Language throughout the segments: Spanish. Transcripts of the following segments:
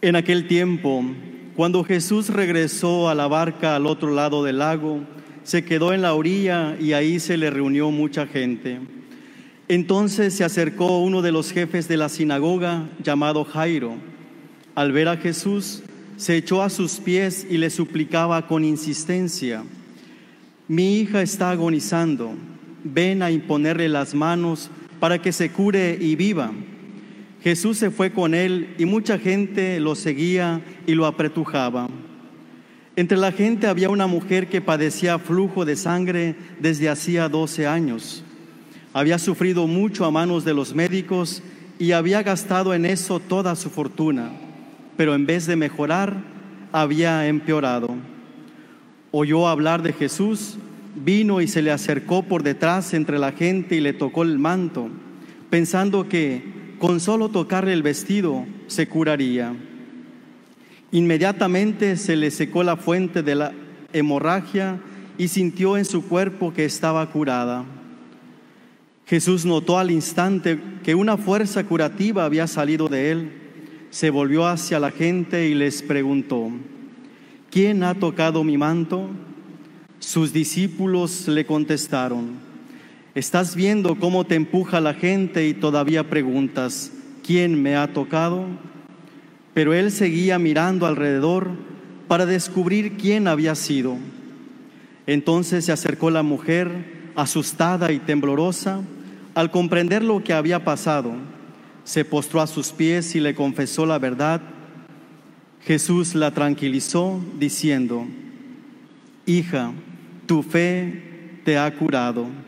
En aquel tiempo, cuando Jesús regresó a la barca al otro lado del lago, se quedó en la orilla y ahí se le reunió mucha gente. Entonces se acercó uno de los jefes de la sinagoga, llamado Jairo. Al ver a Jesús, se echó a sus pies y le suplicaba con insistencia, mi hija está agonizando, ven a imponerle las manos para que se cure y viva. Jesús se fue con él y mucha gente lo seguía y lo apretujaba. Entre la gente había una mujer que padecía flujo de sangre desde hacía 12 años. Había sufrido mucho a manos de los médicos y había gastado en eso toda su fortuna, pero en vez de mejorar, había empeorado. Oyó hablar de Jesús, vino y se le acercó por detrás entre la gente y le tocó el manto, pensando que con solo tocarle el vestido se curaría. Inmediatamente se le secó la fuente de la hemorragia y sintió en su cuerpo que estaba curada. Jesús notó al instante que una fuerza curativa había salido de él. Se volvió hacia la gente y les preguntó, ¿quién ha tocado mi manto? Sus discípulos le contestaron, ¿estás viendo cómo te empuja la gente y todavía preguntas, ¿quién me ha tocado? Pero él seguía mirando alrededor para descubrir quién había sido. Entonces se acercó la mujer, asustada y temblorosa, al comprender lo que había pasado. Se postró a sus pies y le confesó la verdad. Jesús la tranquilizó diciendo, Hija, tu fe te ha curado.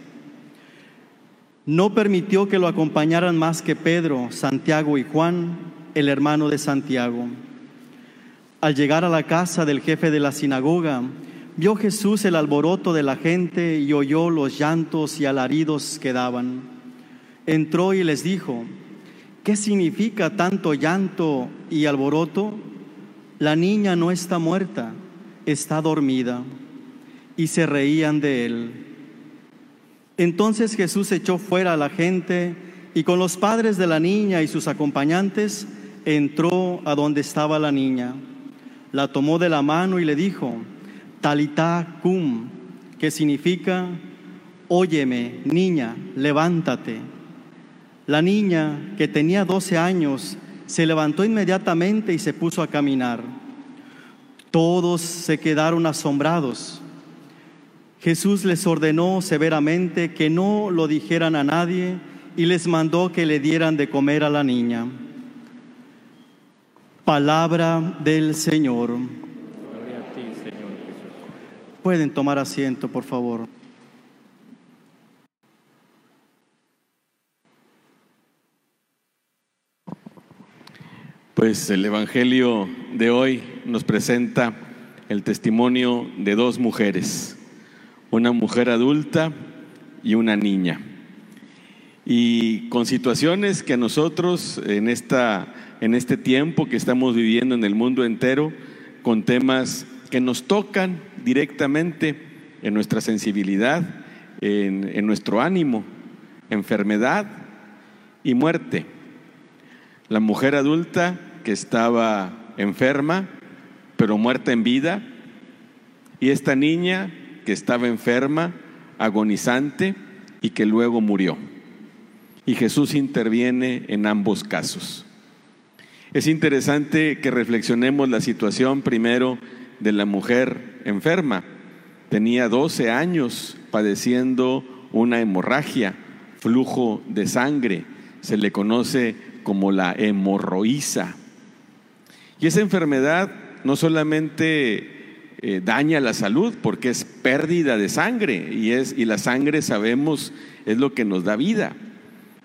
No permitió que lo acompañaran más que Pedro, Santiago y Juan, el hermano de Santiago. Al llegar a la casa del jefe de la sinagoga, vio Jesús el alboroto de la gente y oyó los llantos y alaridos que daban. Entró y les dijo, ¿qué significa tanto llanto y alboroto? La niña no está muerta, está dormida. Y se reían de él. Entonces Jesús echó fuera a la gente y con los padres de la niña y sus acompañantes entró a donde estaba la niña la tomó de la mano y le dijo, Talita cum, que significa, óyeme, niña, levántate. La niña, que tenía 12 años, se levantó inmediatamente y se puso a caminar. Todos se quedaron asombrados. Jesús les ordenó severamente que no lo dijeran a nadie y les mandó que le dieran de comer a la niña. Palabra del Señor. Gloria a ti, Señor Jesús. Pueden tomar asiento, por favor. Pues el Evangelio de hoy nos presenta el testimonio de dos mujeres, una mujer adulta y una niña. Y con situaciones que nosotros en, esta, en este tiempo que estamos viviendo en el mundo entero, con temas que nos tocan directamente en nuestra sensibilidad, en, en nuestro ánimo, enfermedad y muerte. La mujer adulta que estaba enferma, pero muerta en vida, y esta niña que estaba enferma, agonizante y que luego murió. Y Jesús interviene en ambos casos. Es interesante que reflexionemos la situación primero de la mujer enferma. Tenía 12 años padeciendo una hemorragia, flujo de sangre. Se le conoce como la hemorroísa. Y esa enfermedad no solamente eh, daña la salud porque es pérdida de sangre y, es, y la sangre sabemos es lo que nos da vida,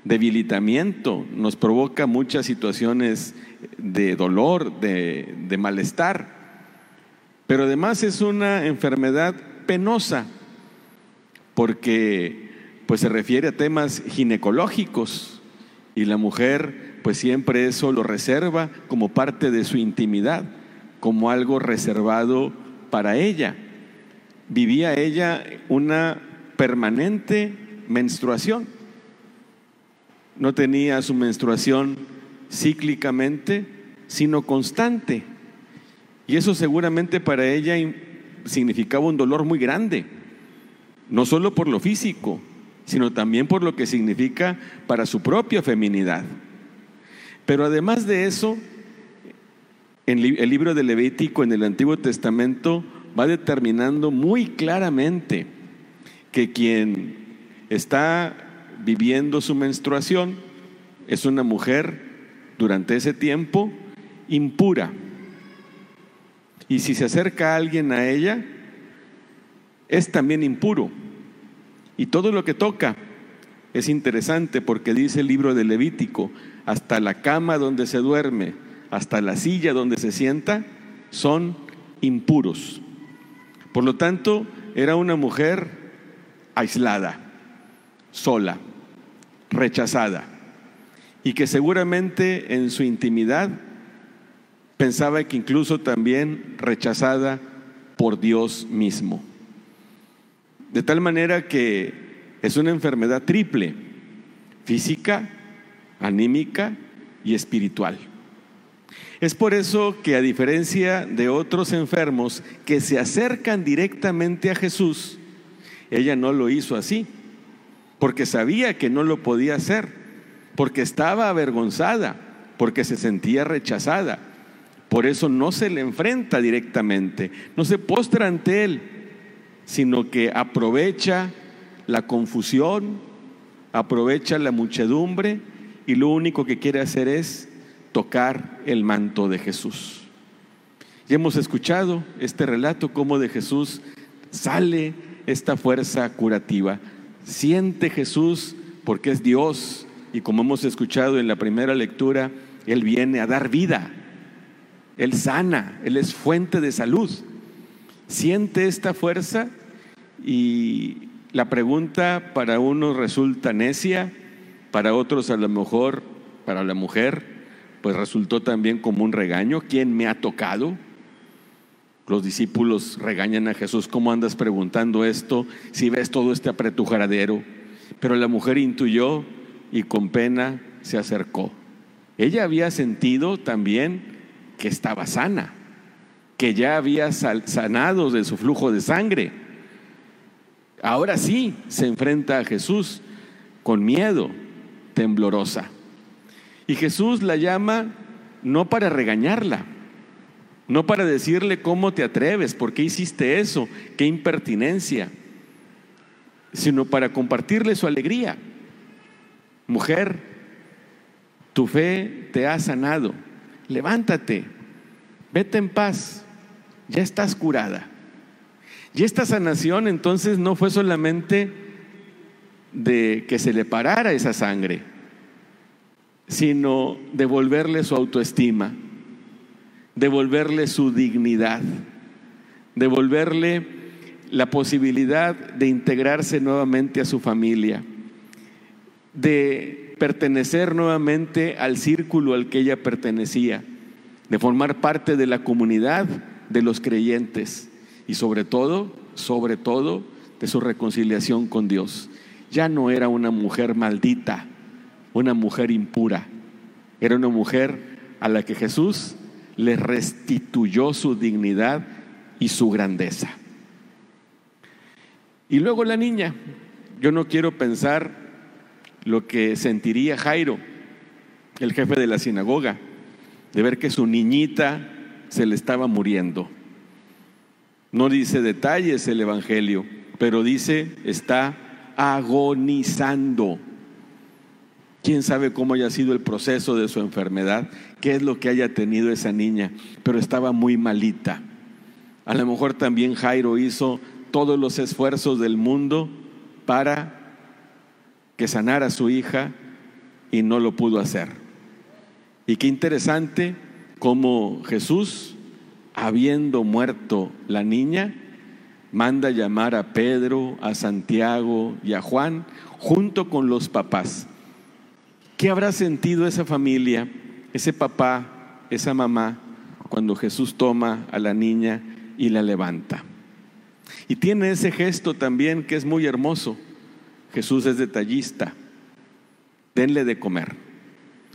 debilitamiento, nos provoca muchas situaciones de dolor, de, de malestar, pero además es una enfermedad penosa porque pues se refiere a temas ginecológicos y la mujer pues siempre eso lo reserva como parte de su intimidad, como algo reservado para ella. Vivía ella una permanente menstruación. No tenía su menstruación cíclicamente, sino constante. Y eso seguramente para ella significaba un dolor muy grande, no solo por lo físico, sino también por lo que significa para su propia feminidad. Pero además de eso, el libro de Levítico en el Antiguo Testamento va determinando muy claramente que quien está viviendo su menstruación es una mujer durante ese tiempo impura. Y si se acerca alguien a ella, es también impuro. Y todo lo que toca es interesante porque dice el libro de Levítico, hasta la cama donde se duerme, hasta la silla donde se sienta, son impuros. Por lo tanto, era una mujer aislada, sola, rechazada, y que seguramente en su intimidad pensaba que incluso también rechazada por Dios mismo. De tal manera que es una enfermedad triple, física, anímica y espiritual. Es por eso que a diferencia de otros enfermos que se acercan directamente a Jesús, ella no lo hizo así, porque sabía que no lo podía hacer, porque estaba avergonzada, porque se sentía rechazada. Por eso no se le enfrenta directamente, no se postra ante él, sino que aprovecha la confusión, aprovecha la muchedumbre y lo único que quiere hacer es tocar el manto de Jesús. Y hemos escuchado este relato cómo de Jesús sale esta fuerza curativa. Siente Jesús porque es Dios y como hemos escuchado en la primera lectura, Él viene a dar vida. Él sana, Él es fuente de salud. Siente esta fuerza y la pregunta para unos resulta necia, para otros a lo mejor, para la mujer, pues resultó también como un regaño. ¿Quién me ha tocado? Los discípulos regañan a Jesús, ¿cómo andas preguntando esto si ves todo este apretujaradero? Pero la mujer intuyó y con pena se acercó. Ella había sentido también que estaba sana, que ya había sanado de su flujo de sangre. Ahora sí se enfrenta a Jesús con miedo, temblorosa. Y Jesús la llama no para regañarla, no para decirle cómo te atreves, por qué hiciste eso, qué impertinencia, sino para compartirle su alegría. Mujer, tu fe te ha sanado, levántate, vete en paz, ya estás curada. Y esta sanación entonces no fue solamente de que se le parara esa sangre, sino devolverle su autoestima, devolverle su dignidad, devolverle la posibilidad de integrarse nuevamente a su familia, de pertenecer nuevamente al círculo al que ella pertenecía, de formar parte de la comunidad de los creyentes y sobre todo, sobre todo, de su reconciliación con Dios. Ya no era una mujer maldita, una mujer impura, era una mujer a la que Jesús le restituyó su dignidad y su grandeza. Y luego la niña, yo no quiero pensar lo que sentiría Jairo, el jefe de la sinagoga, de ver que su niñita se le estaba muriendo. No dice detalles el Evangelio, pero dice está agonizando. Quién sabe cómo haya sido el proceso de su enfermedad, qué es lo que haya tenido esa niña, pero estaba muy malita. A lo mejor también Jairo hizo todos los esfuerzos del mundo para que sanara a su hija y no lo pudo hacer. Y qué interesante cómo Jesús, habiendo muerto la niña, manda llamar a Pedro, a Santiago y a Juan junto con los papás. ¿Qué habrá sentido esa familia, ese papá, esa mamá, cuando Jesús toma a la niña y la levanta? Y tiene ese gesto también que es muy hermoso. Jesús es detallista. Denle de comer.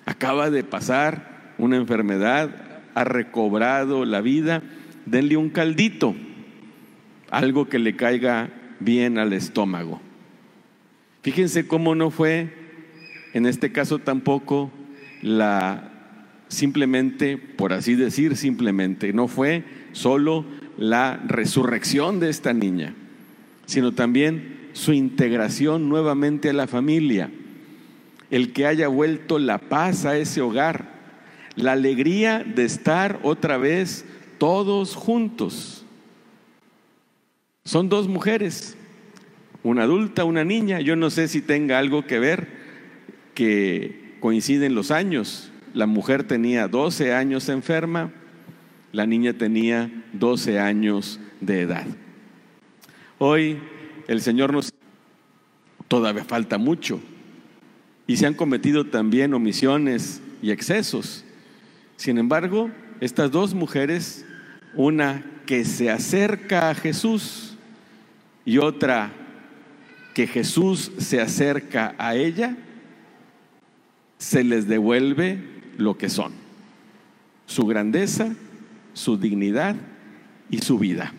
Acaba de pasar una enfermedad, ha recobrado la vida. Denle un caldito, algo que le caiga bien al estómago. Fíjense cómo no fue, en este caso tampoco, la simplemente, por así decir, simplemente, no fue solo la resurrección de esta niña, sino también su integración nuevamente a la familia, el que haya vuelto la paz a ese hogar, la alegría de estar otra vez todos juntos. Son dos mujeres, una adulta, una niña. Yo no sé si tenga algo que ver que coinciden los años. La mujer tenía 12 años enferma, la niña tenía 12 años de edad. Hoy el Señor nos... Todavía falta mucho. Y se han cometido también omisiones y excesos. Sin embargo, estas dos mujeres, una que se acerca a Jesús y otra que Jesús se acerca a ella, se les devuelve lo que son, su grandeza su dignidad y su vida.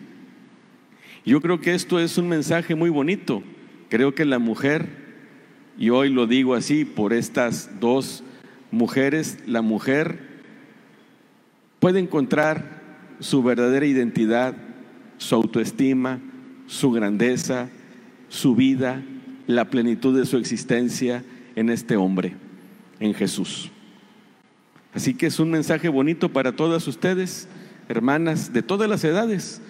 Yo creo que esto es un mensaje muy bonito. Creo que la mujer, y hoy lo digo así por estas dos mujeres, la mujer puede encontrar su verdadera identidad, su autoestima, su grandeza, su vida, la plenitud de su existencia en este hombre, en Jesús. Así que es un mensaje bonito para todas ustedes hermanas de todas las edades,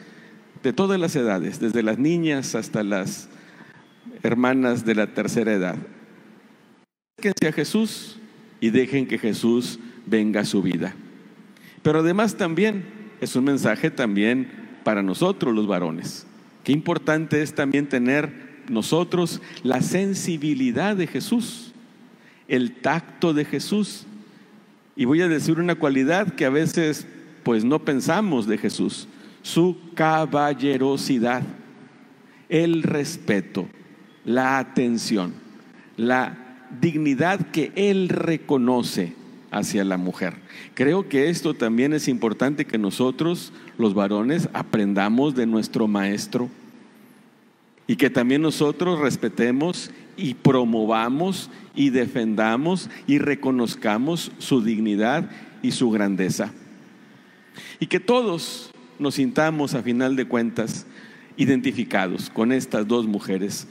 de todas las edades, desde las niñas hasta las hermanas de la tercera edad. Acérquense a Jesús y dejen que Jesús venga a su vida. Pero además también es un mensaje también para nosotros los varones. Qué importante es también tener nosotros la sensibilidad de Jesús, el tacto de Jesús. Y voy a decir una cualidad que a veces pues no pensamos de Jesús. Su caballerosidad, el respeto, la atención, la dignidad que Él reconoce hacia la mujer. Creo que esto también es importante que nosotros, los varones, aprendamos de nuestro Maestro y que también nosotros respetemos y promovamos y defendamos y reconozcamos su dignidad y su grandeza. Y que todos nos sintamos a final de cuentas identificados con estas dos mujeres,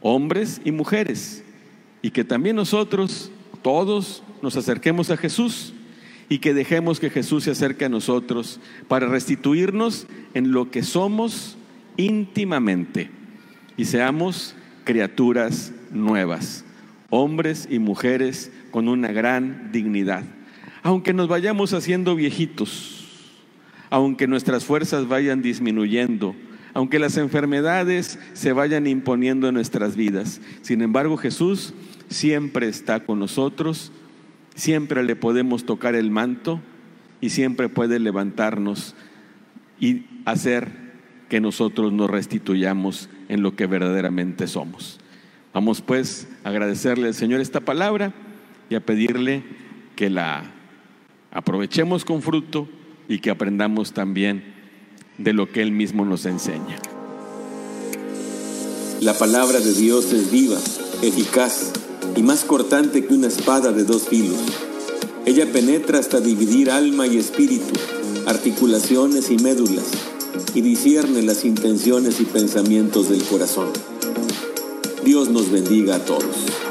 hombres y mujeres, y que también nosotros, todos, nos acerquemos a Jesús y que dejemos que Jesús se acerque a nosotros para restituirnos en lo que somos íntimamente y seamos criaturas nuevas, hombres y mujeres con una gran dignidad aunque nos vayamos haciendo viejitos, aunque nuestras fuerzas vayan disminuyendo, aunque las enfermedades se vayan imponiendo en nuestras vidas. Sin embargo, Jesús siempre está con nosotros, siempre le podemos tocar el manto y siempre puede levantarnos y hacer que nosotros nos restituyamos en lo que verdaderamente somos. Vamos pues a agradecerle al Señor esta palabra y a pedirle que la aprovechemos con fruto y que aprendamos también de lo que Él mismo nos enseña. La palabra de Dios es viva, eficaz y más cortante que una espada de dos filos Ella penetra hasta dividir alma y espíritu, articulaciones y médulas, y discierne las intenciones y pensamientos del corazón. Dios nos bendiga a todos.